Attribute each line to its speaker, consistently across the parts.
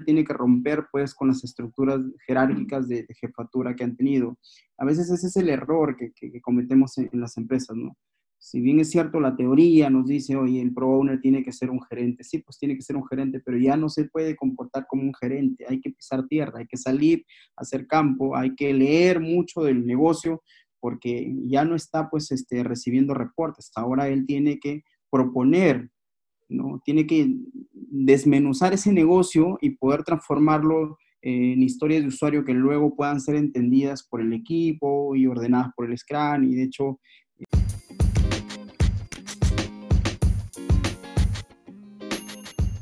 Speaker 1: tiene que romper pues con las estructuras jerárquicas de, jefatura que han tenido. A veces ese es el error que, cometemos en, las empresas, ¿no? Si bien es cierto, la teoría nos dice, oye, el pro owner tiene que ser un gerente. Sí, pues tiene que ser un gerente, pero ya no se puede comportar como un gerente. Hay que pisar tierra, hay que salir, hacer campo, hay que leer mucho del negocio, porque ya no está pues este, recibiendo reportes. Ahora él tiene que proponer Tiene que desmenuzar ese negocio y poder transformarlo en historias de usuario que luego puedan ser entendidas por el equipo y ordenadas por el Scrum y de hecho...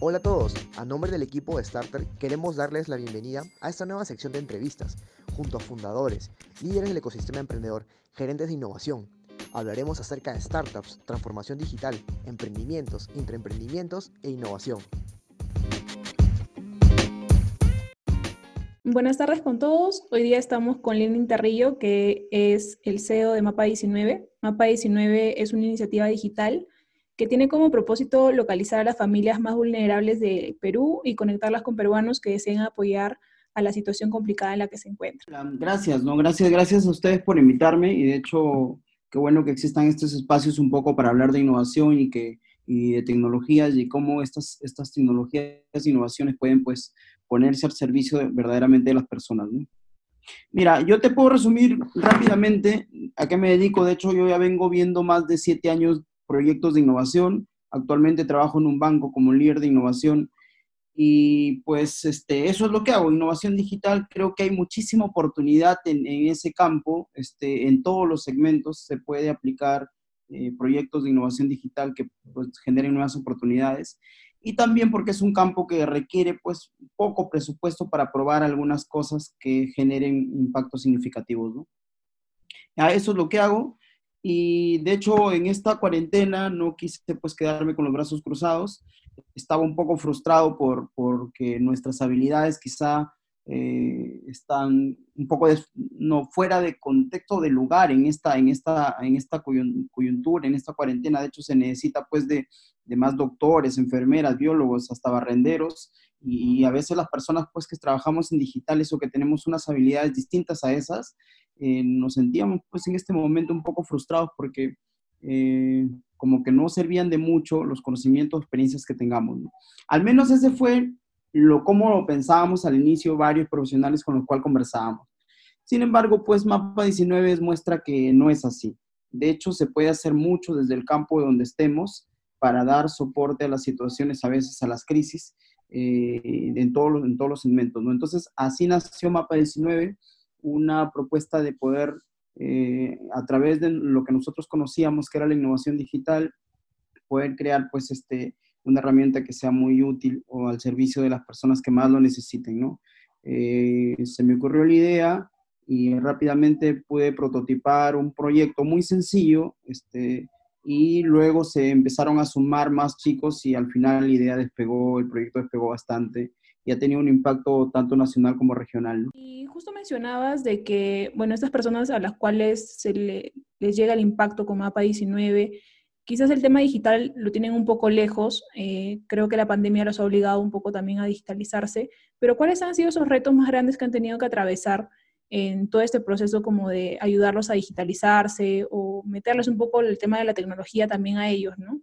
Speaker 2: Hola a todos, a nombre del equipo de Starter queremos darles la bienvenida a esta nueva sección de entrevistas junto a fundadores, líderes del ecosistema emprendedor, gerentes de innovación, hablaremos acerca de startups, transformación digital, emprendimientos, intraemprendimientos e innovación.
Speaker 3: Buenas tardes con todos. Hoy día estamos con Lenin Terrillo, que es el CEO de Mapa 19. Mapa 19 es una iniciativa digital que tiene como propósito localizar a las familias más vulnerables de Perú y conectarlas con peruanos que deseen apoyar a la situación complicada en la que se encuentran.
Speaker 1: Gracias, no, gracias, gracias a ustedes por invitarme y de hecho qué bueno que existan estos espacios un poco para hablar de innovación y, que, de tecnologías y cómo estas, estas tecnologías e innovaciones pueden pues ponerse al servicio verdaderamente de las personas. Mira, yo te puedo resumir rápidamente a qué me dedico. De hecho, yo ya vengo viendo más de siete años proyectos de innovación. Actualmente trabajo en un banco como líder de innovación y pues este, eso es lo que hago, innovación digital. Creo que hay muchísima oportunidad en, ese campo, este, en todos los segmentos se puede aplicar eh, proyectos de innovación digital que pues, generen nuevas oportunidades. Y también porque es un campo que requiere pues poco presupuesto para probar algunas cosas que generen impactos significativos. ¿no? eso es lo que hago. Y de hecho, en esta cuarentena no quise pues quedarme con los brazos cruzados. Estaba un poco frustrado por porque nuestras habilidades quizá eh, están un poco no fuera de contexto de lugar en esta en esta en esta coyuntura, en esta cuarentena. De hecho, se necesita pues de, de más doctores, enfermeras, biólogos, hasta barrenderos y, a veces las personas pues que trabajamos en digitales o que tenemos unas habilidades distintas a esas, eh, nos sentíamos pues en este momento un poco frustrados porque eh, como que no servían de mucho los conocimientos, experiencias que tengamos. Al menos ese fue lo como lo pensábamos al inicio varios profesionales con los cuales conversábamos. Sin embargo, pues Mapa 19 muestra que no es así. De hecho, se puede hacer mucho desde el campo de donde estemos para dar soporte a las situaciones, a veces a las crisis, eh, en, todos los, en todos los segmentos. ¿no? Entonces, así nació Mapa 19, una propuesta de poder, eh, a través de lo que nosotros conocíamos, que era la innovación digital, poder crear pues este, una herramienta que sea muy útil o al servicio de las personas que más lo necesiten, ¿no? Eh, se me ocurrió la idea y rápidamente pude prototipar un proyecto muy sencillo, este, y luego se empezaron a sumar más chicos y al final la idea despegó, el proyecto despegó bastante y ha tenido un impacto tanto nacional como regional.
Speaker 3: Y justo mencionabas de que, bueno, estas personas a las cuales se les llega el impacto con MAPA 19, quizás el tema digital lo tienen un poco lejos, eh, creo que la pandemia los ha obligado un poco también a digitalizarse, pero ¿cuáles han sido esos retos más grandes que han tenido que atravesar en todo este proceso como de ayudarlos a digitalizarse o meterles un poco el tema de la tecnología también a ellos, ¿no?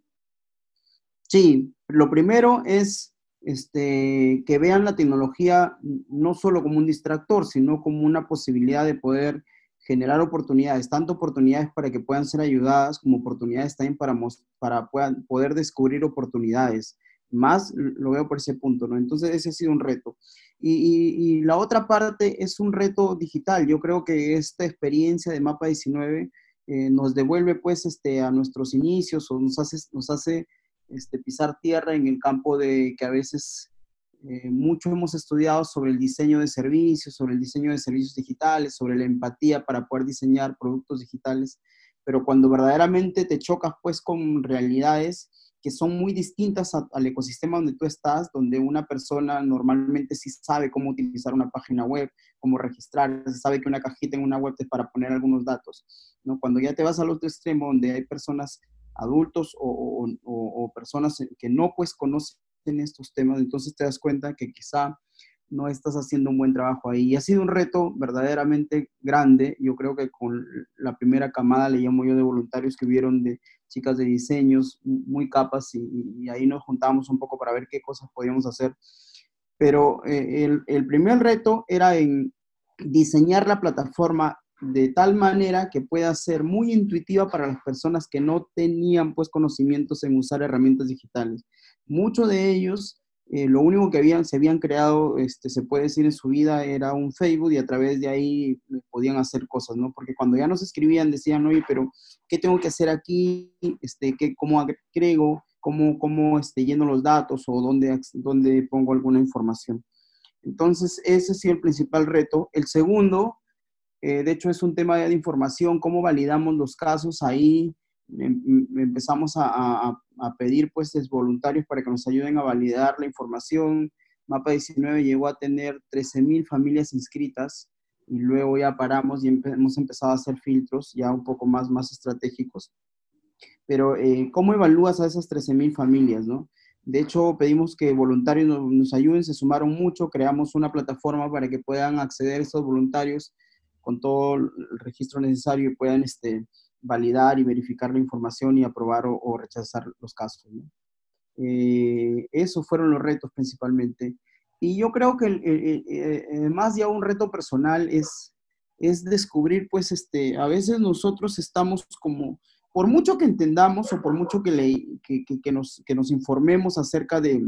Speaker 1: Sí, lo primero es este, que vean la tecnología no solo como un distractor, sino como una posibilidad de poder generar oportunidades, tanto oportunidades para que puedan ser ayudadas como oportunidades también para, para puedan, poder descubrir oportunidades. Más lo veo por ese punto, ¿no? Entonces ese ha sido un reto. Y, la otra parte es un reto digital. Yo creo que esta experiencia de Mapa 19 eh, nos devuelve pues este, a nuestros inicios o nos hace, nos hace este, pisar tierra en el campo de que a veces eh, mucho hemos estudiado sobre el diseño de servicios, sobre el diseño de servicios digitales, sobre la empatía para poder diseñar productos digitales, pero cuando verdaderamente te chocas pues con realidades que son muy distintas al ecosistema donde tú estás, donde una persona normalmente sí sabe cómo utilizar una página web, cómo registrar, sabe que una cajita en una web es para poner algunos datos. ¿no? Cuando ya te vas al otro extremo, donde hay personas adultos o, personas que no pues conocen estos temas, entonces te das cuenta que quizá no estás haciendo un buen trabajo ahí. Ha sido un reto verdaderamente grande. Yo creo que con la primera camada, le llamo yo, de voluntarios que vieron de chicas de diseños muy capas y, ahí nos juntamos un poco para ver qué cosas podíamos hacer. Pero eh, el primer reto era en diseñar la plataforma de tal manera que pueda ser muy intuitiva para las personas que no tenían pues conocimientos en usar herramientas digitales. Muchos de ellos eh, lo único que habían, se habían creado, este, se puede decir, en su vida era un Facebook y a través de ahí podían hacer cosas, ¿no? Porque cuando ya nos escribían decían, oye, pero ¿qué tengo que hacer aquí? Este, ¿qué, ¿Cómo agrego? ¿Cómo, cómo este, lleno los datos o dónde, dónde pongo alguna información? Entonces, ese sido el principal reto. El segundo, eh, de hecho, es un tema de información, cómo validamos los casos. Ahí em, em, empezamos a, pedir pues voluntarios para que nos ayuden a validar la información. Mapa 19 llegó a tener 13.000 familias inscritas y luego ya paramos y hemos empezado a hacer filtros ya un poco más, más estratégicos. Pero, eh, ¿cómo evalúas a esas 13.000 familias, no? De hecho, pedimos que voluntarios nos, nos, ayuden, se sumaron mucho, creamos una plataforma para que puedan acceder estos voluntarios con todo el registro necesario y puedan este, validar y verificar la información y aprobar o, rechazar los casos. Eh, esos fueron los retos principalmente. Y yo creo que eh, más ya un reto personal es, es descubrir, pues, este, a veces nosotros estamos como, por mucho que entendamos o por mucho que, le, que, que, nos, que nos informemos acerca de,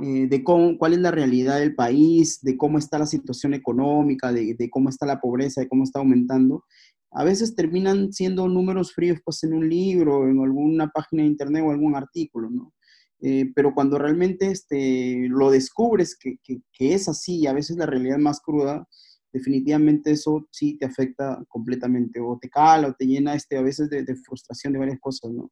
Speaker 1: eh, de cómo, cuál es la realidad del país, de cómo está la situación económica, de, cómo está la pobreza, de cómo está aumentando, a veces terminan siendo números fríos pues en un libro, en alguna página de internet o algún artículo, ¿no? Eh, pero cuando realmente este, lo descubres que, que, es así y a veces la realidad más cruda, definitivamente eso sí te afecta completamente o te cala o te llena este, a veces de, de frustración de varias cosas, ¿no?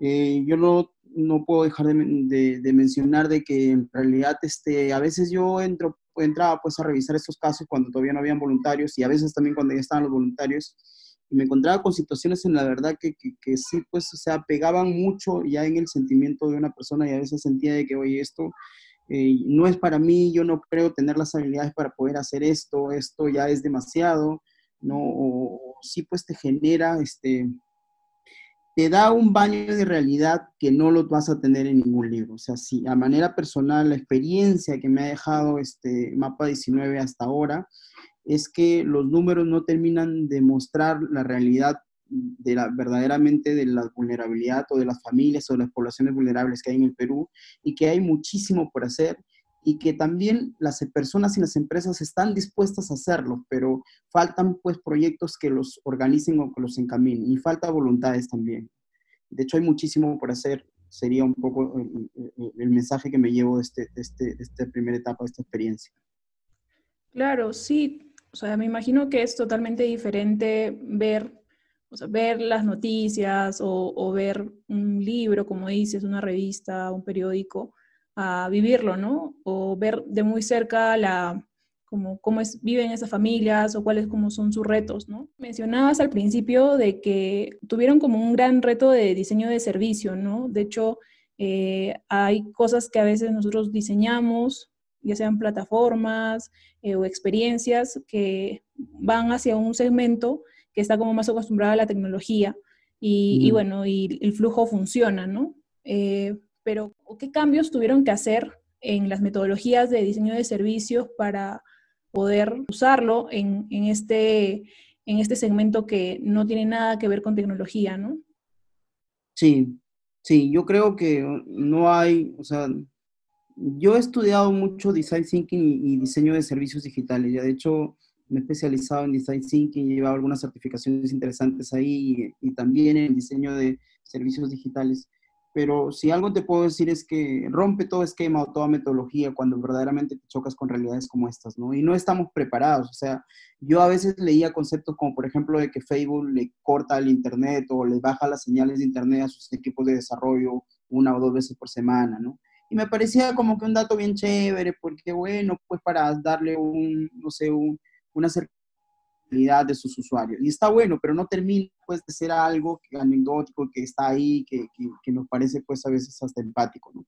Speaker 1: Eh, yo no, no, puedo dejar de, de, mencionar de que en realidad este, a veces yo entro, entraba pues a revisar estos casos cuando todavía no habían voluntarios y a veces también cuando ya estaban los voluntarios y me encontraba con situaciones en la verdad que, que, que sí pues o sea pegaban mucho ya en el sentimiento de una persona y a veces sentía de que oye esto eh, no es para mí, yo no creo tener las habilidades para poder hacer esto, esto ya es demasiado, ¿no? O sí pues te genera este te da un baño de realidad que no lo vas a tener en ningún libro. O sea, si a manera personal, la experiencia que me ha dejado este mapa 19 hasta ahora es que los números no terminan de mostrar la realidad de la, verdaderamente de la vulnerabilidad o de las familias o de las poblaciones vulnerables que hay en el Perú y que hay muchísimo por hacer y que también las personas y las empresas están dispuestas a hacerlo, pero faltan pues proyectos que los organicen o que los encaminen y falta voluntades también. De hecho, hay muchísimo por hacer. Sería un poco el, mensaje que me llevo de, este, este, esta primera etapa, de esta experiencia.
Speaker 3: Claro, sí. O sea, me imagino que es totalmente diferente ver, o sea, ver las noticias o ver un libro, como dices, una revista, un periódico, a vivirlo, ¿no? O ver de muy cerca la, como, cómo es, viven esas familias o cuáles como son sus retos, ¿no? Mencionabas al principio de que tuvieron como un gran reto de diseño de servicio, ¿no? De hecho, eh, hay cosas que a veces nosotros diseñamos, ya sean plataformas eh, o experiencias que van hacia un segmento que está como más acostumbrado a la tecnología y, y bueno, y el flujo funciona, ¿no? Eh, pero ¿qué cambios tuvieron que hacer en las metodologías de diseño de servicios para poder usarlo en, en, este, en este segmento que no tiene nada que ver con tecnología, ¿no?
Speaker 1: Sí, sí, yo creo que no hay, o sea, yo he estudiado mucho design thinking y, y diseño de servicios digitales, ya de hecho me he especializado en design thinking he llevado algunas certificaciones interesantes ahí y, y también en diseño de servicios digitales pero si algo te puedo decir es que rompe todo esquema o toda metodología cuando verdaderamente te chocas con realidades como estas, ¿no? Y no estamos preparados, o sea, yo a veces leía conceptos como, por ejemplo, de que Facebook le corta el Internet o le baja las señales de Internet a sus equipos de desarrollo una o dos veces por semana, ¿no? Y me parecía como que un dato bien chévere, porque bueno, pues para darle un, no sé, un, de sus usuarios. Y está bueno, pero no termina pues de ser algo anecdótico que está ahí, que, que, que, nos parece pues a veces hasta empático, ¿no?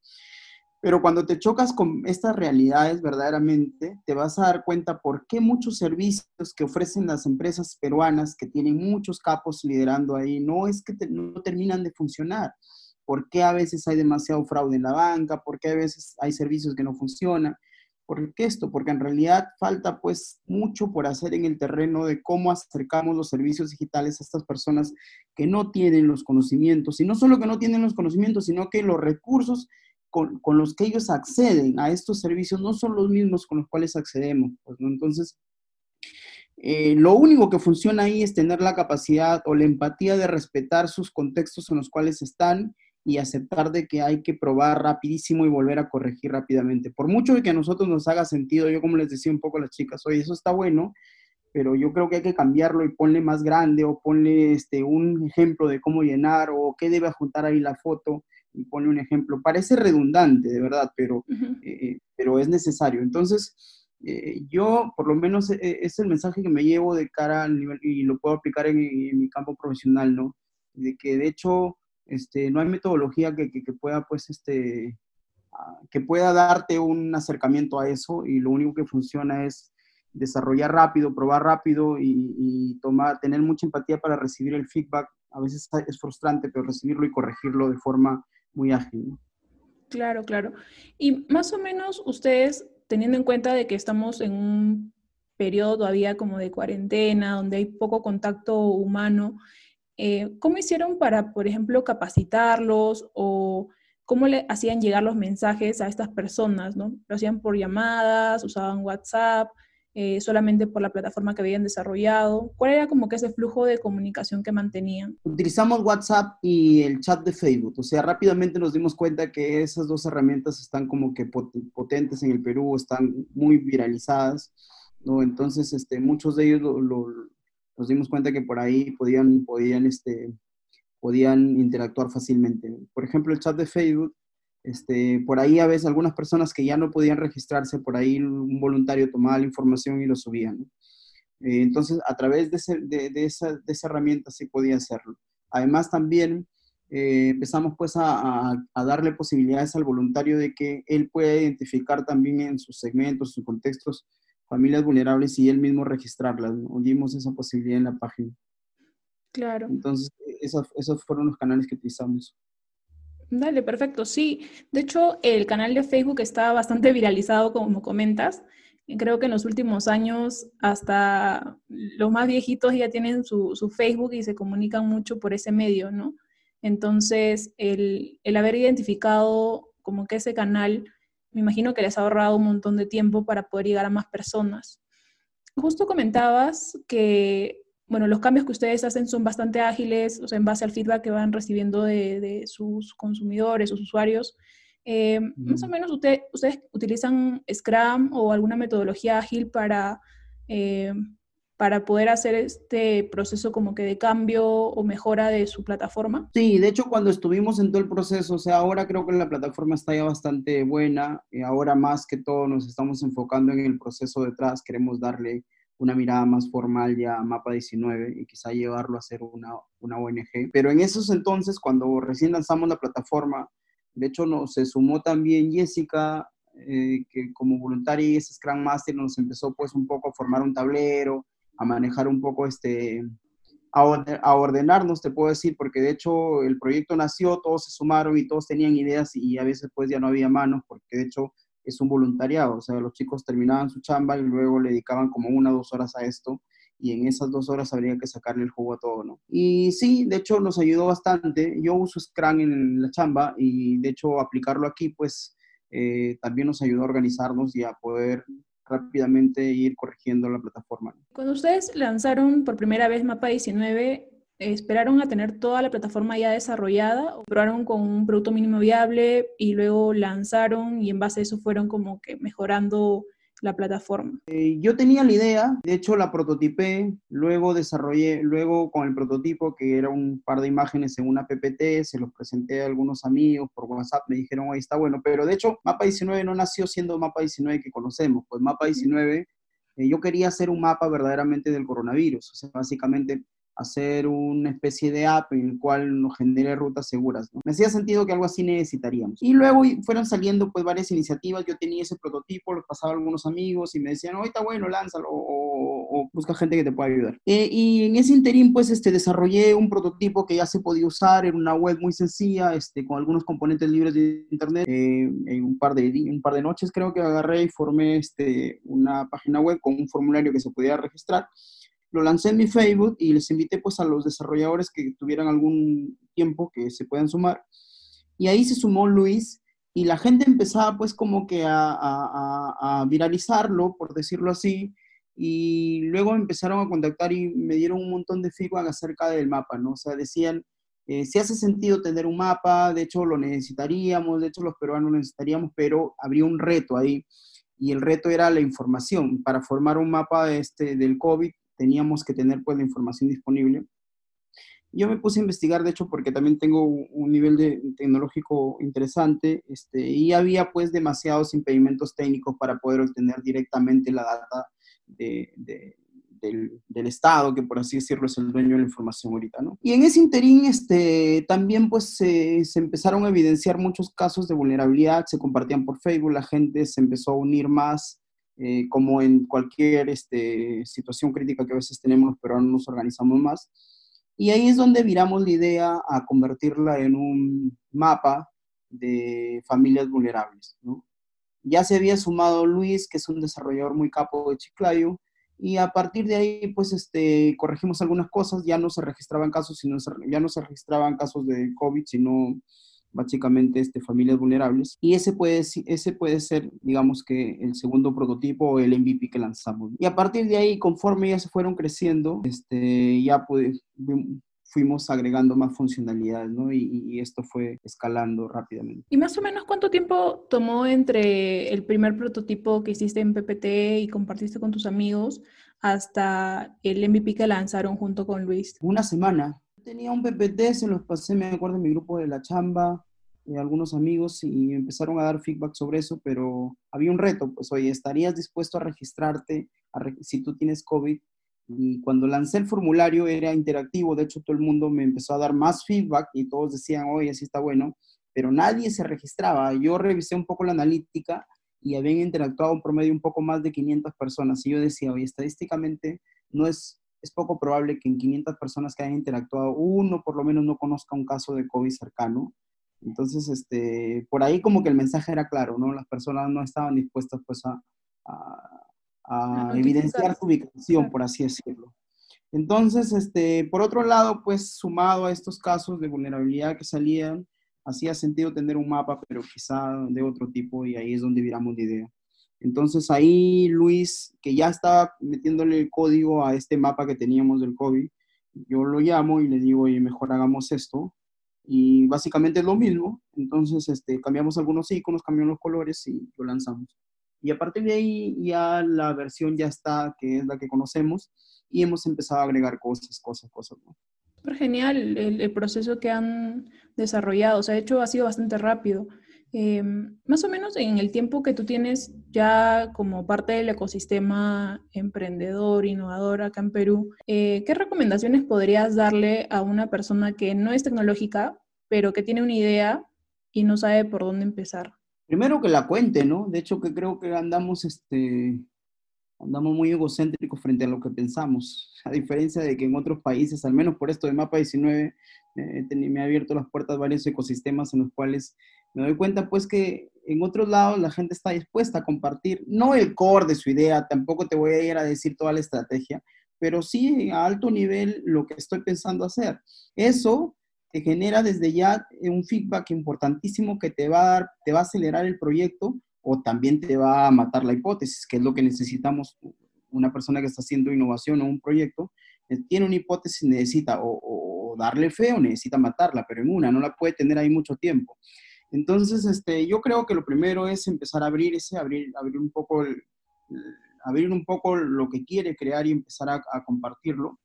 Speaker 1: Pero cuando te chocas con estas realidades verdaderamente, te vas a dar cuenta por qué muchos servicios que ofrecen las empresas peruanas, que tienen muchos capos liderando ahí, no es que no terminan de funcionar. ¿Por qué a veces hay demasiado fraude en la banca? ¿Por qué a veces hay servicios que no funcionan? ¿Por qué esto? Porque en realidad falta pues mucho por hacer en el terreno de cómo acercamos los servicios digitales a estas personas que no tienen los conocimientos. Y no solo que no tienen los conocimientos, sino que los recursos con, los que ellos acceden a estos servicios no son los mismos con los cuales accedemos. Pues, Entonces, eh, lo único que funciona ahí es tener la capacidad o la empatía de respetar sus contextos en los cuales están y aceptar de que hay que probar rapidísimo y volver a corregir rápidamente. Por mucho que a nosotros nos haga sentido, yo como les decía un poco a las chicas, oye, eso está bueno, pero yo creo que hay que cambiarlo y ponle más grande o ponle este, un ejemplo de cómo llenar o qué debe juntar ahí la foto y pone un ejemplo. Parece redundante, de verdad, pero, eh, pero es necesario. Entonces, eh, yo, por lo menos, eh, es el mensaje que me llevo de cara al nivel, y lo puedo aplicar en, mi campo profesional, ¿no? De que, de hecho, este, no hay metodología que, que, pueda, pues, este, ah, que pueda darte un acercamiento a eso y lo único que funciona es desarrollar rápido, probar rápido y, y tomar, tener mucha empatía para recibir el feedback. A veces es frustrante, pero recibirlo y corregirlo de forma muy ágil.
Speaker 3: Claro, claro. Y más o menos ustedes, teniendo en cuenta de que estamos en un periodo todavía como de cuarentena, donde hay poco contacto humano, eh, ¿cómo hicieron para, por ejemplo, capacitarlos o cómo le hacían llegar los mensajes a estas personas? ¿no? ¿Lo hacían por llamadas, usaban WhatsApp? Eh, solamente por la plataforma que habían desarrollado? ¿Cuál era como que ese flujo de comunicación que mantenían?
Speaker 1: Utilizamos WhatsApp y el chat de Facebook, o sea, rápidamente nos dimos cuenta que esas dos herramientas están como que potentes en el Perú, están muy viralizadas, ¿no? Entonces, este, muchos de ellos nos dimos cuenta que por ahí podían, podían, este, podían interactuar fácilmente. Por ejemplo, el chat de Facebook este, por ahí a veces algunas personas que ya no podían registrarse, por ahí un voluntario tomaba la información y lo subía. Eh, entonces, a través de, esa, herramienta sí podía hacerlo. Además, también eh, empezamos pues a, darle posibilidades al voluntario de que él pueda identificar también en sus segmentos, sus contextos, familias vulnerables y él mismo registrarlas. Dimos esa posibilidad en la página.
Speaker 3: Claro.
Speaker 1: Entonces, esos fueron los canales que utilizamos.
Speaker 3: Dale, perfecto. Sí, de hecho, el canal de Facebook está bastante viralizado, como comentas. Creo que en los últimos años hasta los más viejitos ya tienen su, Facebook y se comunican mucho por ese medio, ¿no? Entonces, el, el haber identificado como que ese canal, me imagino que les ha ahorrado un montón de tiempo para poder llegar a más personas. Justo comentabas que bueno, los cambios que ustedes hacen son bastante ágiles, o sea, en base al feedback que van recibiendo de, sus consumidores, sus usuarios. Eh, más o menos ustedes utilizan Scrum o alguna metodología ágil para, eh, para poder hacer este proceso como que de cambio o mejora de su plataforma.
Speaker 1: Sí, de hecho cuando estuvimos en todo el proceso, o sea, ahora creo que la plataforma está ya bastante buena, y ahora más que todo nos estamos enfocando en el proceso detrás, queremos darle una mirada más formal ya a Mapa 19 y quizá llevarlo a ser una, una ONG. Pero en esos entonces, cuando recién lanzamos la plataforma, de hecho nos se sumó también Jessica, eh, que como voluntaria y es Scrum Master nos empezó pues un poco a formar un tablero, a manejar un poco este, a, ordenarnos, te puedo decir, porque de hecho el proyecto nació, todos se sumaron y todos tenían ideas y a veces pues ya no había manos, porque de hecho es un voluntariado, o sea, los chicos terminaban su chamba y luego le dedicaban como una o dos horas a esto y en esas dos horas habría que sacarle el jugo a todo, ¿no? Y sí, de hecho nos ayudó bastante. Yo uso Scrum en la chamba y de hecho aplicarlo aquí, pues eh, también nos ayudó a organizarnos y a poder rápidamente ir corrigiendo la plataforma.
Speaker 3: Cuando ustedes lanzaron por primera vez Mapa 19, esperaron a tener toda la plataforma ya desarrollada probaron con un producto mínimo viable y luego lanzaron y en base a eso fueron como que mejorando la plataforma?
Speaker 1: Eh, yo tenía la idea, de hecho la prototipé, luego desarrollé, luego con el prototipo que era un par de imágenes en una PPT, se los presenté a algunos amigos por WhatsApp, me dijeron, ahí está bueno, pero de hecho Mapa 19 no nació siendo Mapa 19 que conocemos, pues Mapa 19, eh, yo quería hacer un mapa verdaderamente del coronavirus, o sea, básicamente hacer una especie de app en el cual nos genere rutas seguras. ¿no? Me hacía sentido que algo así necesitaríamos. Y luego fueron saliendo pues varias iniciativas, yo tenía ese prototipo, lo pasaba a algunos amigos y me decían, está bueno, lánzalo, o, busca gente que te pueda ayudar. Eh, y en ese interín pues este, desarrollé un prototipo que ya se podía usar, en una web muy sencilla, este, con algunos componentes libres de internet. Eh, en un par, de, un par de noches creo que agarré y formé este, una página web con un formulario que se podía registrar lo lancé en mi Facebook y les invité pues a los desarrolladores que tuvieran algún tiempo que se puedan sumar. Y ahí se sumó Luis y la gente empezaba pues como que a, viralizarlo, por decirlo así, y luego empezaron a contactar y me dieron un montón de feedback acerca del mapa, ¿no? O sea, decían, eh, si hace sentido tener un mapa, de hecho lo necesitaríamos, de hecho los peruanos lo necesitaríamos, pero habría un reto ahí, y el reto era la información. Para formar un mapa este, del COVID teníamos que tener pues la información disponible. Yo me puse a investigar, de hecho, porque también tengo un nivel de, tecnológico interesante este, y había pues demasiados impedimentos técnicos para poder obtener directamente la data de, del, del, Estado, que por así decirlo es el dueño de la información ahorita, ¿no? Y en ese interín este, también pues se, se empezaron a evidenciar muchos casos de vulnerabilidad, se compartían por Facebook, la gente se empezó a unir más eh, como en cualquier este, situación crítica que a veces tenemos, pero no nos organizamos más. Y ahí es donde viramos la idea a convertirla en un mapa de familias vulnerables. ¿no? Ya se había sumado Luis, que es un desarrollador muy capo de Chiclayo, y a partir de ahí, pues, este, corregimos algunas cosas, ya no se registraban casos, sino, ya no se registraban casos de COVID, sino básicamente este, familias vulnerables. Y ese puede, ese puede ser, digamos que, el segundo prototipo o el MVP que lanzamos. Y a partir de ahí, conforme ya se fueron creciendo, este, ya pues, fuimos agregando más funcionalidades, ¿no? Y, y, esto fue escalando rápidamente.
Speaker 3: ¿Y más o menos cuánto tiempo tomó entre el primer prototipo que hiciste en PPT y compartiste con tus amigos hasta el MVP que lanzaron junto con Luis?
Speaker 1: Una semana. Tenía un PPT, se los pasé, me acuerdo, en mi grupo de la chamba, eh, algunos amigos, y empezaron a dar feedback sobre eso, pero había un reto, pues, oye, ¿estarías dispuesto a registrarte si tú tienes COVID? Y cuando lancé el formulario era interactivo, de hecho todo el mundo me empezó a dar más feedback y todos decían, oye, así está bueno, pero nadie se registraba. Yo revisé un poco la analítica y habían interactuado un promedio un poco más de 500 personas. Y yo decía, oye, estadísticamente no es es poco probable que en 500 personas que hayan interactuado, uno por lo menos no conozca un caso de COVID cercano. Entonces, este, por ahí como que el mensaje era claro, ¿no? Las personas no estaban dispuestas pues a, a, evidenciar su ubicación, por así decirlo. Entonces, este, por otro lado, pues sumado a estos casos de vulnerabilidad que salían, hacía sentido tener un mapa, pero quizá de otro tipo, y ahí es donde viramos la idea. Entonces ahí Luis, que ya estaba metiéndole el código a este mapa que teníamos del COVID, yo lo llamo y le digo, oye, mejor hagamos esto. Y básicamente es lo mismo. Entonces este, cambiamos algunos iconos, cambiamos los colores y lo lanzamos. Y a partir de ahí ya la versión ya está, que es la que conocemos, y hemos empezado a agregar cosas, cosas, cosas. ¿no?
Speaker 3: genial el, el, proceso que han desarrollado. O sea, de hecho ha sido bastante rápido. Em, más o menos en el tiempo que tú tienes ya como parte del ecosistema emprendedor, innovador acá en Perú, eh, ¿qué recomendaciones podrías darle a una persona que no es tecnológica, pero que tiene una idea y no sabe por dónde empezar?
Speaker 1: Primero que la cuente, ¿no? De hecho que creo que andamos, este, andamos muy egocéntricos frente a lo que pensamos, a diferencia de que en otros países, al menos por esto de Mapa 19, eh, me ha abierto las puertas varios ecosistemas en los cuales me doy cuenta pues que en otros lados la gente está dispuesta a compartir, no el core de su idea, tampoco te voy a ir a decir toda la estrategia, pero sí a alto nivel lo que estoy pensando hacer. Eso te genera desde ya un feedback importantísimo que te va a dar, te va a acelerar el proyecto o también te va a matar la hipótesis, que es lo que necesitamos una persona que está haciendo innovación o un proyecto, eh, tiene una hipótesis, necesita o, darle fe o necesita matarla, pero en una, no la puede tener ahí mucho tiempo. Entonces, este, yo creo que lo primero es empezar a abrir ese, abrir, abrir un poco abrir un poco lo que quiere crear y empezar a, compartirlo.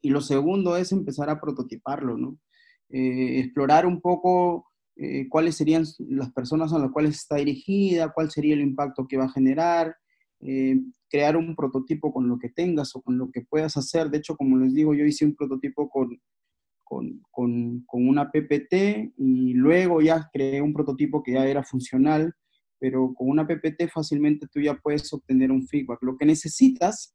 Speaker 1: Y lo segundo es empezar a prototiparlo, ¿no? Eh, explorar un poco eh, cuáles serían las personas a las cuales está dirigida, cuál sería el impacto que va a generar, eh, crear un prototipo con lo que tengas o con lo que puedas hacer. De hecho, como les digo, yo hice un prototipo con, con, con, con una PPT y luego ya creé un prototipo que ya era funcional, pero con una PPT fácilmente tú ya puedes obtener un feedback. Lo que necesitas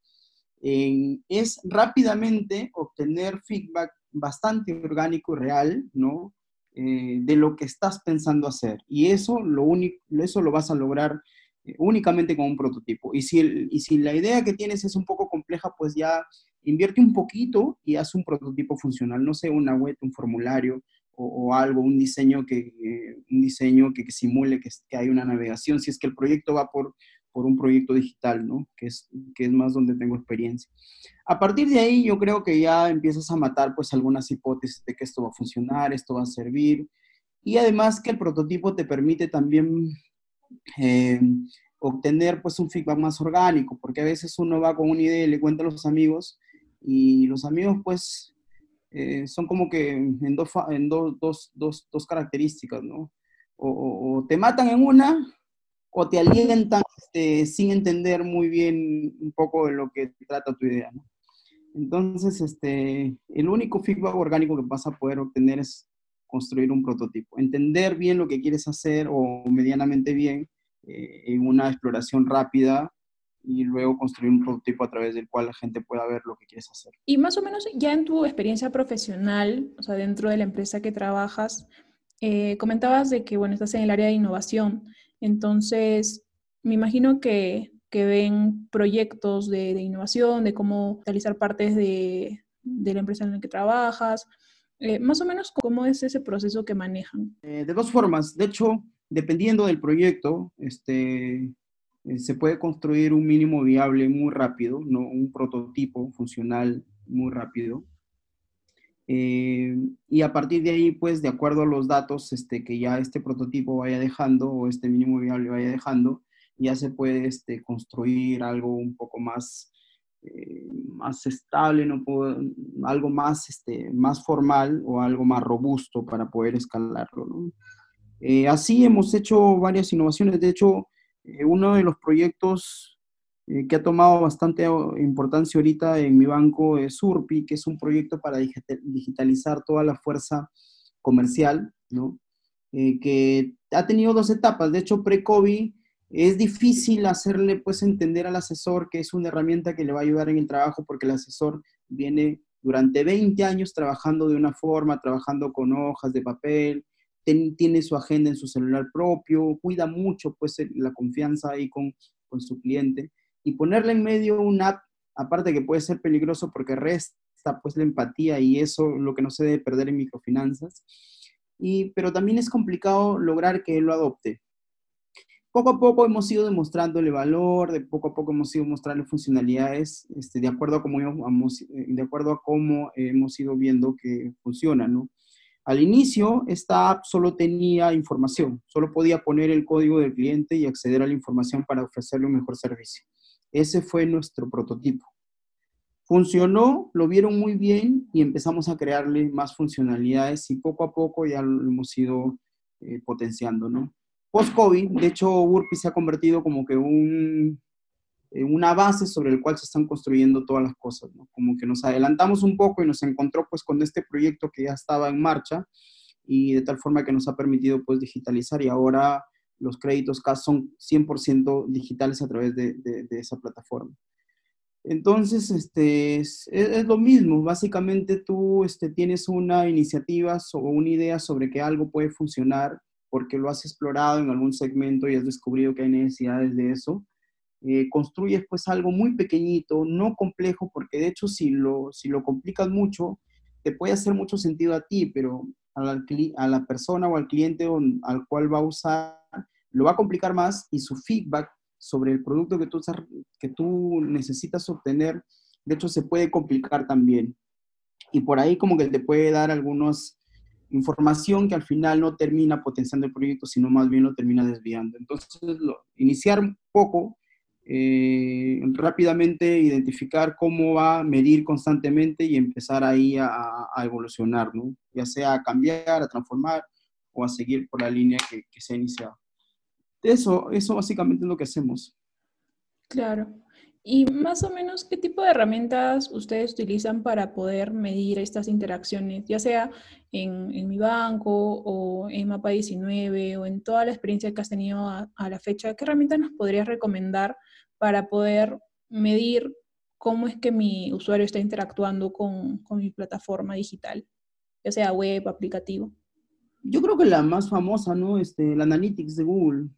Speaker 1: eh, es rápidamente obtener feedback bastante orgánico y real, ¿no? Eh, de lo que estás pensando hacer. Y eso lo, único, eso lo vas a lograr eh, únicamente con un prototipo. Y si, y si la idea que tienes es un poco compleja, pues ya invierte un poquito y haz un prototipo funcional, no sé, una web, un formulario o, algo, un diseño que, eh, un diseño que, simule que, hay una navegación, si es que el proyecto va por, por un proyecto digital, ¿no? Que es, que es más donde tengo experiencia. A partir de ahí yo creo que ya empiezas a matar pues algunas hipótesis de que esto va a funcionar, esto va a servir, y además que el prototipo te permite también eh, obtener pues un feedback más orgánico, porque a veces uno va con una idea y le cuenta a los amigos y los amigos pues eh, son como que en, dos, en dos, dos, dos, características, ¿no? O, te matan en una o te alientan este, sin entender muy bien un poco de lo que trata tu idea, ¿no? Entonces, este, el único feedback orgánico que vas a poder obtener es construir un prototipo, entender bien lo que quieres hacer o medianamente bien eh, en una exploración rápida y luego construir un prototipo a través del cual la gente pueda ver lo que quieres hacer.
Speaker 3: Y más o menos ya en tu experiencia profesional, o sea, dentro de la empresa que trabajas, eh, comentabas de que, bueno, estás en el área de innovación, entonces me imagino que, que ven proyectos de, innovación, de cómo realizar partes de, de la empresa en la que trabajas, eh, más o menos, ¿cómo es ese proceso que manejan?
Speaker 1: Eh, de dos formas. De hecho, dependiendo del proyecto, este, eh, se puede construir un mínimo viable muy rápido, ¿no? un prototipo funcional muy rápido. Y a partir de ahí, pues, de acuerdo a los datos este, que ya este prototipo vaya dejando o este mínimo viable vaya dejando, ya se puede este, construir algo un poco más eh, más estable, no algo más, este, más formal o algo más robusto para poder escalarlo. Eh, así hemos hecho varias innovaciones. De hecho, eh, uno de los proyectos que ha tomado bastante importancia ahorita en mi banco es Surpi, que es un proyecto para digitalizar toda la fuerza comercial, ¿no? que ha tenido dos etapas. De hecho, pre-COVID es difícil hacerle pues entender al asesor que es una herramienta que le va a ayudar en el trabajo porque el asesor viene durante 20 años trabajando de una forma, trabajando con hojas de papel, tiene su agenda en su celular propio, cuida mucho pues la confianza ahí con, con su cliente y ponerle en medio una app, aparte que puede ser peligroso porque resta pues la empatía y eso lo que no se debe perder en microfinanzas, y, pero también es complicado lograr que él lo adopte poco a poco hemos ido demostrándole valor, de poco a poco hemos ido mostrando funcionalidades, este, de, acuerdo a cómo hemos, de acuerdo a cómo hemos ido viendo que funciona, ¿no? Al inicio, esta app solo tenía información, solo podía poner el código del cliente y acceder a la información para ofrecerle un mejor servicio. Ese fue nuestro prototipo. Funcionó, lo vieron muy bien y empezamos a crearle más funcionalidades y poco a poco ya lo hemos ido eh, potenciando, ¿no? Post-COVID, de hecho, Burpee se ha convertido como que un, una base sobre el cual se están construyendo todas las cosas, ¿no? Como que nos adelantamos un poco y nos encontró pues con este proyecto que ya estaba en marcha y de tal forma que nos ha permitido pues digitalizar y ahora los créditos CAS son 100% digitales a través de, de, esa plataforma. Entonces, este, es, lo mismo, básicamente tú este, tienes una iniciativa o una idea sobre que algo puede funcionar porque lo has explorado en algún segmento y has descubrido que hay necesidades de eso. Eh, construyes pues algo muy pequeñito, no complejo, porque de hecho si lo, si lo complicas mucho, te puede hacer mucho sentido a ti, pero a la, persona o al cliente al cual va a usar, lo va a complicar más y su feedback sobre el producto que tú, que tú necesitas obtener, de hecho se puede complicar también. Y por ahí como que te puede dar algunos información que al final no termina potenciando el proyecto, sino más bien lo termina desviando. Entonces, lo, iniciar poco, eh, rápidamente identificar cómo va a medir constantemente y empezar ahí a, a, evolucionar, ¿no? ya sea a cambiar, a transformar o a seguir por la línea que, que se ha iniciado. Eso, eso básicamente es lo que hacemos.
Speaker 3: Claro. ¿Y más o menos qué tipo de herramientas ustedes utilizan para poder medir estas interacciones, ya sea en, mi banco o en Mapa 19 o en toda la experiencia que has tenido a, la fecha? ¿Qué herramientas nos podrías recomendar para poder medir cómo es que mi usuario está interactuando con, con mi plataforma digital, ya sea web, aplicativo?
Speaker 1: Yo creo que la más famosa, ¿no? Este, la Analytics de Google.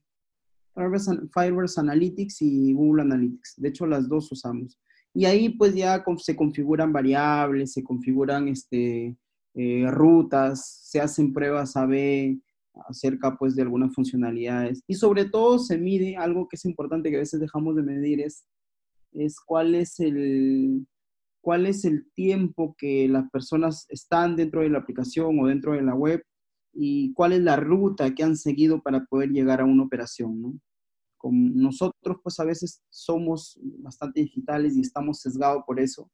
Speaker 1: Firebase Analytics y Google Analytics. De hecho, las dos usamos. Y ahí pues ya se configuran variables, se configuran este, eh, rutas, se hacen pruebas A-B acerca pues de algunas funcionalidades. Y sobre todo se mide algo que es importante que a veces dejamos de medir es, es cuál es el cuál es el tiempo que las personas están dentro de la aplicación o dentro de la web y cuál es la ruta que han seguido para poder llegar a una operación, ¿no? Con nosotros, pues a veces somos bastante digitales y estamos sesgados por eso,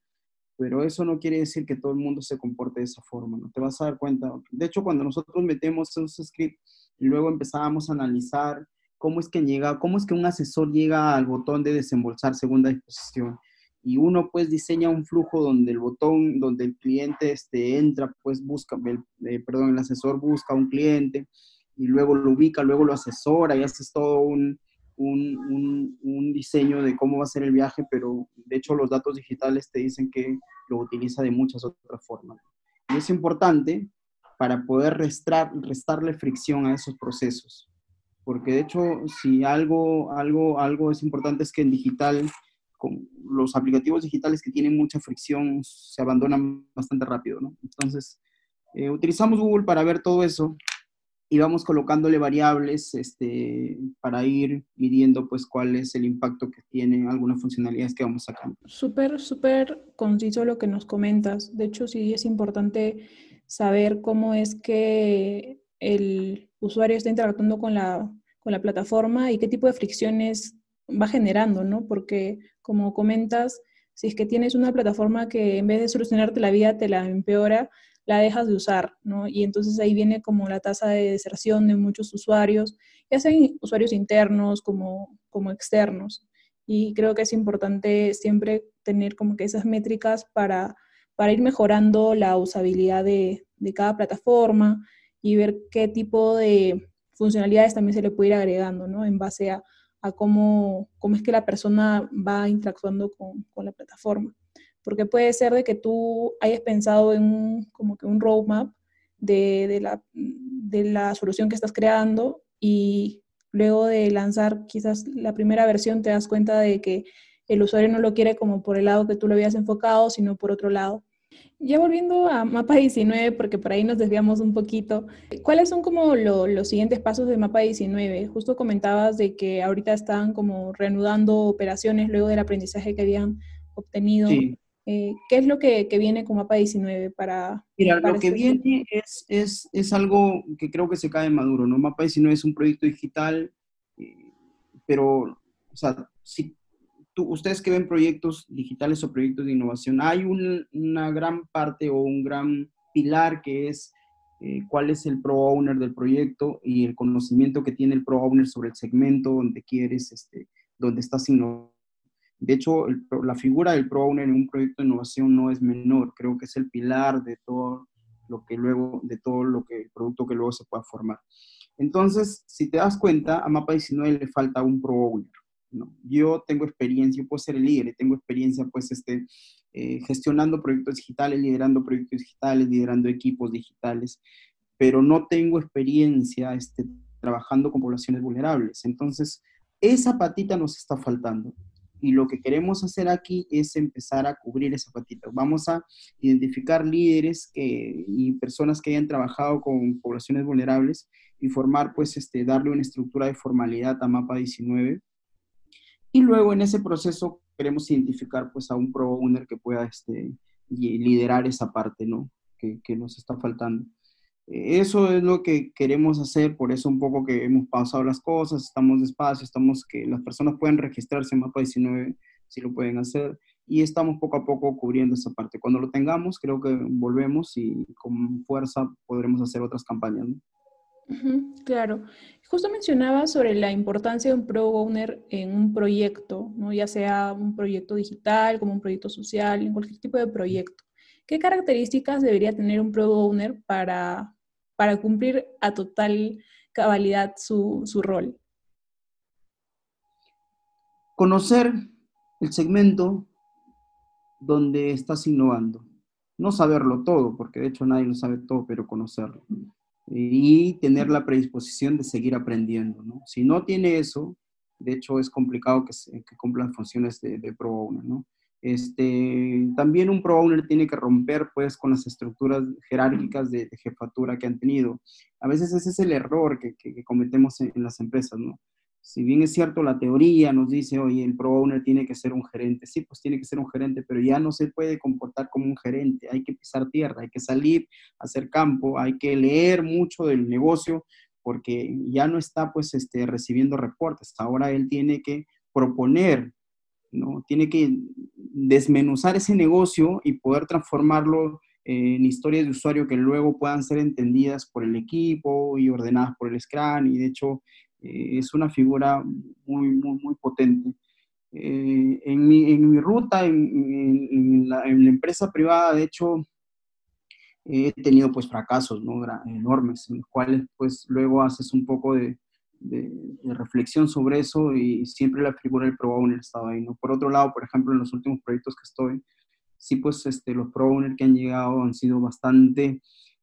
Speaker 1: pero eso no quiere decir que todo el mundo se comporte de esa forma, ¿no? Te vas a dar cuenta. De hecho, cuando nosotros metemos esos scripts y luego empezábamos a analizar cómo es que llega, cómo es que un asesor llega al botón de desembolsar segunda disposición y uno pues diseña un flujo donde el botón, donde el cliente este, entra, pues busca, el, eh, perdón, el asesor busca un cliente y luego lo ubica, luego lo asesora y haces todo un, un, un, diseño de cómo va a ser el viaje, pero de hecho los datos digitales te dicen que lo utiliza de muchas otras formas. Y es importante para poder restar, restarle fricción a esos procesos. Porque de hecho, si algo, algo, algo es importante es que en digital con los aplicativos digitales que tienen mucha fricción se abandonan bastante rápido, ¿no? Entonces, eh, utilizamos Google para ver todo eso y vamos colocándole variables este, para ir midiendo pues cuál es el impacto que tienen algunas funcionalidades que vamos sacando.
Speaker 3: Súper, súper conciso lo que nos comentas. De hecho, sí es importante saber cómo es que el usuario está interactuando con la, con la plataforma y qué tipo de fricciones va generando, ¿no? Porque como comentas, si es que tienes una plataforma que en vez de solucionarte la vida te la empeora, la dejas de usar, ¿no? Y entonces ahí viene como la tasa de deserción de muchos usuarios, ya sean usuarios internos como, como externos. Y creo que es importante siempre tener como que esas métricas para, para ir mejorando la usabilidad de, de cada plataforma y ver qué tipo de funcionalidades también se le puede ir agregando, ¿no? En base a, a cómo, cómo es que la persona va interactuando con, con, la plataforma. Porque puede ser de que tú hayas pensado en un, como que un roadmap de, de, la, de la solución que estás creando y luego de lanzar quizás la primera versión te das cuenta de que el usuario no lo quiere como por el lado que tú lo habías enfocado, sino por otro lado. Ya volviendo a Mapa 19, porque por ahí nos desviamos un poquito, ¿cuáles son como los siguientes pasos de Mapa 19? Justo comentabas de que ahorita están como reanudando operaciones luego del aprendizaje que habían obtenido. Eh, ¿Qué es lo que, viene con Mapa 19 para...
Speaker 1: Mira, lo que este viene es, es, es, algo que creo que se cae maduro, ¿no? Mapa 19 es un proyecto digital, eh, pero, o sea, si ustedes que ven proyectos digitales o proyectos de innovación, hay una gran parte o un gran pilar que es eh, cuál es el pro owner del proyecto y el conocimiento que tiene el pro owner sobre el segmento donde quieres, este, donde estás innovando. De hecho, la figura del pro owner en un proyecto de innovación no es menor, creo que es el pilar de todo lo que luego, de todo lo que, el producto que luego se pueda formar. Entonces, si te das cuenta, a Mapa 19 le falta un pro owner. Yo tengo experiencia, puedo ser el líder, tengo experiencia pues este, eh, gestionando proyectos digitales, liderando proyectos digitales, liderando equipos digitales, pero no tengo experiencia este, trabajando con poblaciones vulnerables. Entonces, esa patita nos está faltando. Y lo que queremos hacer aquí es empezar a cubrir esa patita. Vamos a identificar líderes y personas que hayan trabajado con poblaciones vulnerables y formar, pues, este, darle una estructura de formalidad a Mapa 19 y luego en ese proceso queremos identificar pues a un pro owner que pueda este, liderar esa parte, ¿no? Que, que nos está faltando. Eso es lo que queremos hacer, por eso un poco que hemos pasado las cosas, estamos despacio, estamos que las personas pueden registrarse en Mapa 19 si lo pueden hacer y estamos poco a poco cubriendo esa parte. Cuando lo tengamos, creo que volvemos y con fuerza podremos hacer otras campañas.
Speaker 3: claro. Justo mencionaba sobre la importancia de un pro owner en un proyecto, ¿no? ya sea un proyecto digital, como un proyecto social, en cualquier tipo de proyecto. ¿Qué características debería tener un pro owner para, para cumplir a total cabalidad su, su rol?
Speaker 1: Conocer el segmento donde estás innovando. No saberlo todo, porque de hecho nadie lo sabe todo, pero conocerlo. Y tener la predisposición de seguir aprendiendo. Si no tiene eso, de hecho es complicado que cumplan funciones de, de pro owner. ¿no? Este, también un pro owner tiene que romper pues con las estructuras jerárquicas de, jefatura que han tenido. A veces ese es el error que, cometemos en, las empresas, ¿no? si bien es cierto, la teoría nos dice, oye, el pro owner tiene que ser un gerente. Sí, pues tiene que ser un gerente, pero ya no se puede comportar como un gerente. Hay que pisar tierra, hay que salir hacer campo, hay que leer mucho del negocio, porque ya no está pues este, recibiendo reportes. Ahora él tiene que proponer, ¿no? Tiene que desmenuzar ese negocio y poder transformarlo en historias de usuario que luego puedan ser entendidas por el equipo y ordenadas por el Scrum. Y de hecho, eh, es una figura muy, muy, muy potente. Eh, en, mi, en, mi, ruta, en, la, empresa privada, de hecho, he tenido pues fracasos ¿no? enormes, en los cuales pues luego haces un poco de, de, reflexión sobre eso y siempre la figura del pro owner estaba ahí. ¿no? Por otro lado, por ejemplo, en los últimos proyectos que estoy, sí pues este, los pro owner que han llegado han sido bastante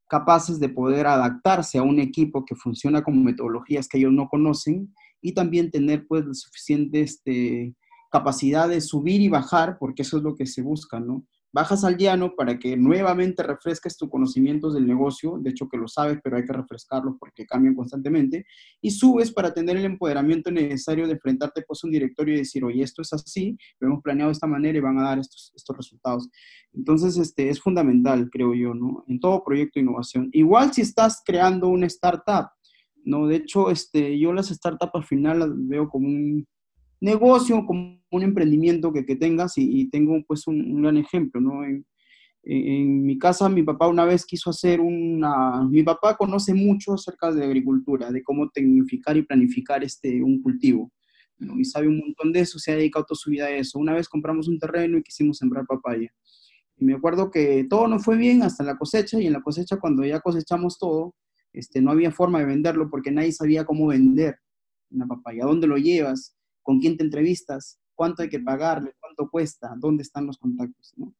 Speaker 1: capaces de poder adaptarse a un equipo que funciona con metodologías que ellos no conocen y también tener pues la suficiente este, capacidad de subir y bajar, porque eso es lo que se busca, ¿no? Bajas al llano para que nuevamente refresques tus conocimientos del negocio, de hecho que lo sabes, pero hay que refrescarlos porque cambian constantemente, y subes para tener el empoderamiento necesario de enfrentarte pues a un directorio y decir, oye, esto es así, lo hemos planeado de esta manera y van a dar estos, estos resultados. Entonces, este, es fundamental, creo yo, ¿no? En todo proyecto de innovación. Igual si estás creando una startup, ¿no? De hecho, este, yo las startups al final las veo como un negocio, como un emprendimiento que, que tengas y, tengo pues un, gran ejemplo, ¿no? En, mi casa mi papá una vez quiso hacer una... Mi papá conoce mucho acerca de agricultura, de cómo tecnificar y planificar este, un cultivo. Y sabe un montón de eso, se ha dedicado toda su vida a eso. Una vez compramos un terreno y quisimos sembrar papaya. Y me acuerdo que todo no fue bien hasta la cosecha y en la cosecha cuando ya cosechamos todo, este, no había forma de venderlo porque nadie sabía cómo vender una papaya. ¿Dónde lo llevas? ¿Con quién te entrevistas? ¿Cuánto hay que pagarle? ¿Cuánto cuesta? ¿Dónde están los contactos? ¿no?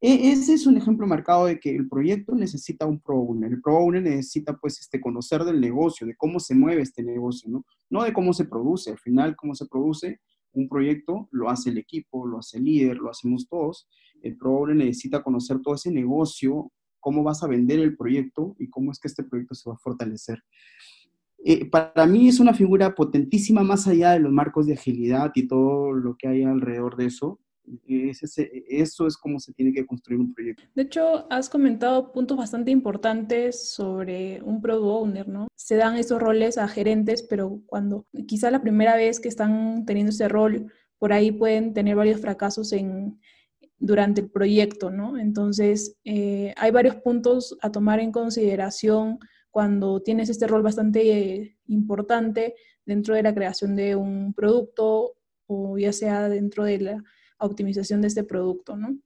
Speaker 1: E ese es un ejemplo marcado de que el proyecto necesita un pro owner. El pro owner necesita pues este, conocer del negocio, de cómo se mueve este negocio, ¿no? No de cómo se produce. Al final, cómo se produce un proyecto lo hace el equipo, lo hace el líder, lo hacemos todos. El pro owner necesita conocer todo ese negocio, cómo vas a vender el proyecto y cómo es que este proyecto se va a fortalecer. Eh, para mí es una figura potentísima más allá de los marcos de agilidad y todo lo que hay alrededor de eso. Es ese, eso es como se tiene que construir un proyecto.
Speaker 3: De hecho, has comentado puntos bastante importantes sobre un product owner, ¿no? Se dan esos roles a gerentes, pero cuando quizá la primera vez que están teniendo ese rol, por ahí pueden tener varios fracasos en, durante el proyecto, ¿no? Entonces, eh, hay varios puntos a tomar en consideración cuando tienes este rol bastante importante dentro de la creación de un producto o ya sea dentro de la optimización de este producto, ¿no?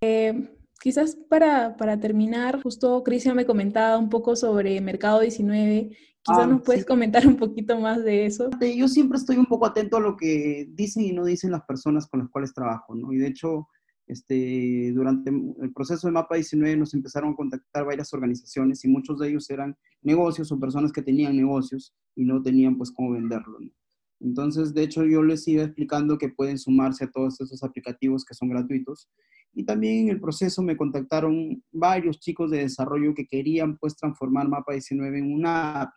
Speaker 3: Eh, quizás para, para, terminar, justo Cristian me comentaba un poco sobre Mercado 19. Quizás ah, nos puedes sí. comentar un poquito más de eso.
Speaker 1: Yo siempre estoy un poco atento a lo que dicen y no dicen las personas con las cuales trabajo, ¿no? Y de hecho, este, durante el proceso de Mapa 19 nos empezaron a contactar varias organizaciones y muchos de ellos eran negocios o personas que tenían negocios y no tenían pues cómo venderlo. ¿no? Entonces, de hecho, yo les iba explicando que pueden sumarse a todos esos aplicativos que son gratuitos. Y también en el proceso me contactaron varios chicos de desarrollo que querían pues transformar Mapa 19 en una app.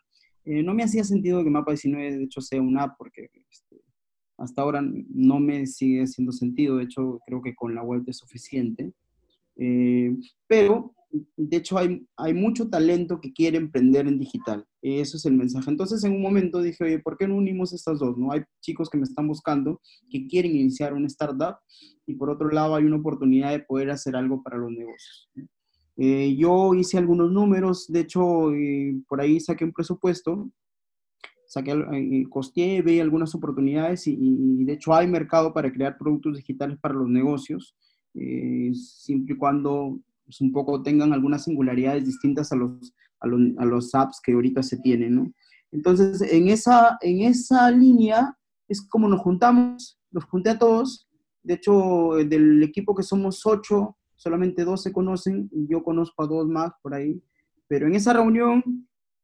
Speaker 1: Eh, no me hacía sentido que Mapa 19 de hecho sea una app porque este, hasta ahora no me sigue haciendo sentido. De hecho, creo que con la web es suficiente. Eh, pero de hecho hay, mucho talento que quiere emprender en digital. Eso es el mensaje. Entonces en un momento dije, oye, ¿por qué no unimos estas dos? ¿no? Hay chicos que me están buscando, que quieren iniciar una startup y por otro lado hay una oportunidad de poder hacer algo para los negocios. Eh, yo hice algunos números, de hecho, eh, por ahí saqué un presupuesto, saqué, eh, costeé, vi algunas oportunidades y, de hecho hay mercado para crear productos digitales para los negocios, siempre y cuando pues, un poco tengan algunas singularidades distintas a los, a los, a los apps que ahorita se tienen, ¿no? Entonces, en esa, en esa línea es como nos juntamos, los junté a todos, de hecho, del equipo que somos ocho, solamente dos se conocen y yo conozco a dos más por ahí. Pero en esa reunión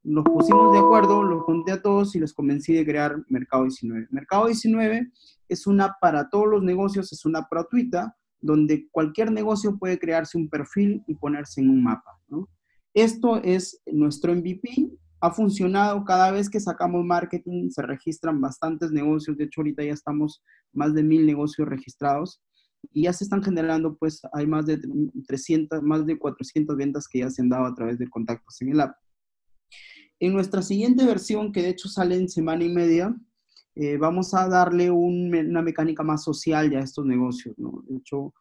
Speaker 1: nos pusimos de acuerdo, los junté a todos y les convencí de crear Mercado 19. Mercado 19 es una para todos los negocios, es una gratuita donde cualquier negocio puede crearse un perfil y ponerse en un mapa. Esto es nuestro MVP. Ha funcionado cada vez que sacamos marketing, se registran bastantes negocios. De hecho, ahorita ya estamos más de mil negocios registrados y ya se están generando, pues hay más de 300, más de 400 ventas que ya se han dado a través de contactos en el app. En nuestra siguiente versión, que de hecho sale en semana y media, eh, vamos a darle una mecánica más social ya a estos negocios. De hecho,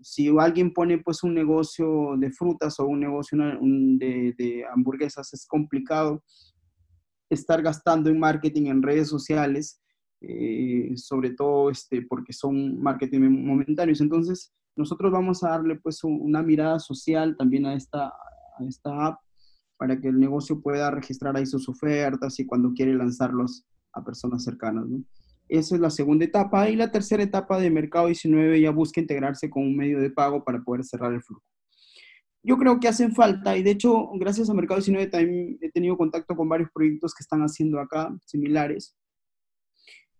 Speaker 1: si alguien pone pues un negocio de frutas o un negocio de, de hamburguesas, es complicado estar gastando en marketing en redes sociales eh, sobre todo este, porque son marketing momentáneos. Entonces, nosotros vamos a darle pues una mirada social también a esta, a esta app para que el negocio pueda registrar ahí sus ofertas y cuando quiere lanzarlos a personas cercanas. Esa es la segunda etapa. Y la tercera etapa de Mercado 19 ya busca integrarse con un medio de pago para poder cerrar el flujo. Yo creo que hacen falta, y de hecho, gracias a Mercado 19 también he tenido contacto con varios proyectos que están haciendo acá, similares,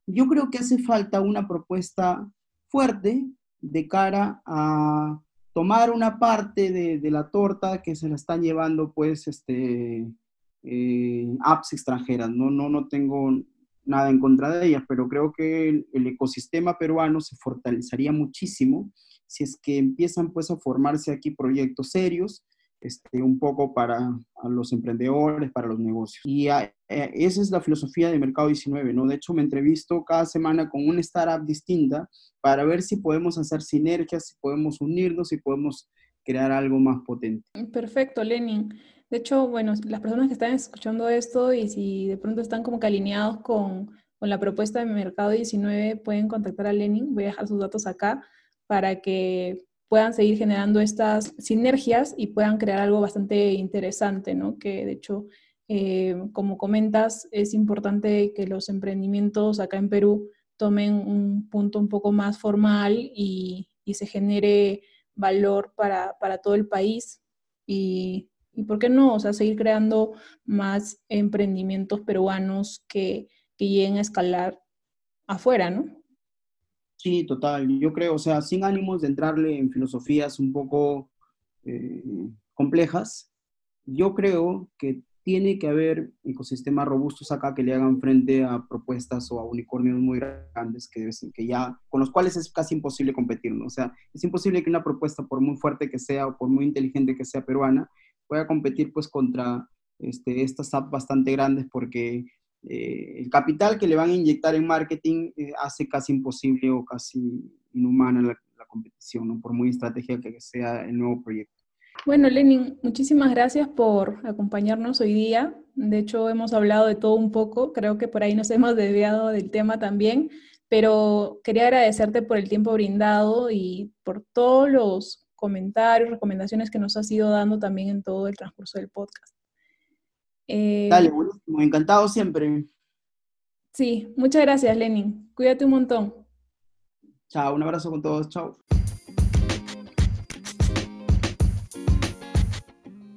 Speaker 1: yo creo que hace falta una propuesta fuerte de cara a tomar una parte de, la torta que se la están llevando, pues, este, eh, apps extranjeras. No, no, no tengo nada en contra de ellas, pero creo que el, ecosistema peruano se fortalecería muchísimo si es que empiezan, pues, a formarse aquí proyectos serios este, un poco para los emprendedores, para los negocios. Y eh, esa es la filosofía de Mercado 19, ¿no? De hecho, me entrevisto cada semana con una startup distinta para ver si podemos hacer sinergias, si podemos unirnos, si podemos crear algo más potente.
Speaker 3: Perfecto, Lenin. De hecho, bueno, las personas que están escuchando esto y si de pronto están como que alineados con, con la propuesta de Mercado 19, pueden contactar a Lenin. Voy a dejar sus datos acá para que puedan seguir generando estas sinergias y puedan crear algo bastante interesante, ¿no? Que de hecho, eh, como comentas, es importante que los emprendimientos acá en Perú tomen un punto un poco más formal y, se genere valor para, todo el país y, y, ¿por qué no? O sea, seguir creando más emprendimientos peruanos que, que lleguen a escalar afuera, ¿no?
Speaker 1: Sí, total. Yo creo, o sea, sin ánimos de entrarle en filosofías un poco eh, complejas, yo creo que tiene que haber ecosistemas robustos acá que le hagan frente a propuestas o a unicornios muy grandes que, que ya, con los cuales es casi imposible competir, ¿no? O sea, es imposible que una propuesta, por muy fuerte que sea o por muy inteligente que sea peruana, pueda competir pues contra este, estas apps bastante grandes porque eh, el capital que le van a inyectar en marketing eh, hace casi imposible o casi inhumana la, competición, por muy estratégica que sea el nuevo proyecto.
Speaker 3: Bueno, Lenin, muchísimas gracias por acompañarnos hoy día. De hecho, hemos hablado de todo un poco. Creo que por ahí nos hemos desviado del tema también, pero quería agradecerte por el tiempo brindado y por todos los comentarios, recomendaciones que nos has ido dando también en todo el transcurso del podcast.
Speaker 1: Eh, Dale, buenísimo, encantado siempre.
Speaker 3: Sí, muchas gracias, Lenin. Cuídate un montón.
Speaker 1: Chao, un abrazo con todos, chao.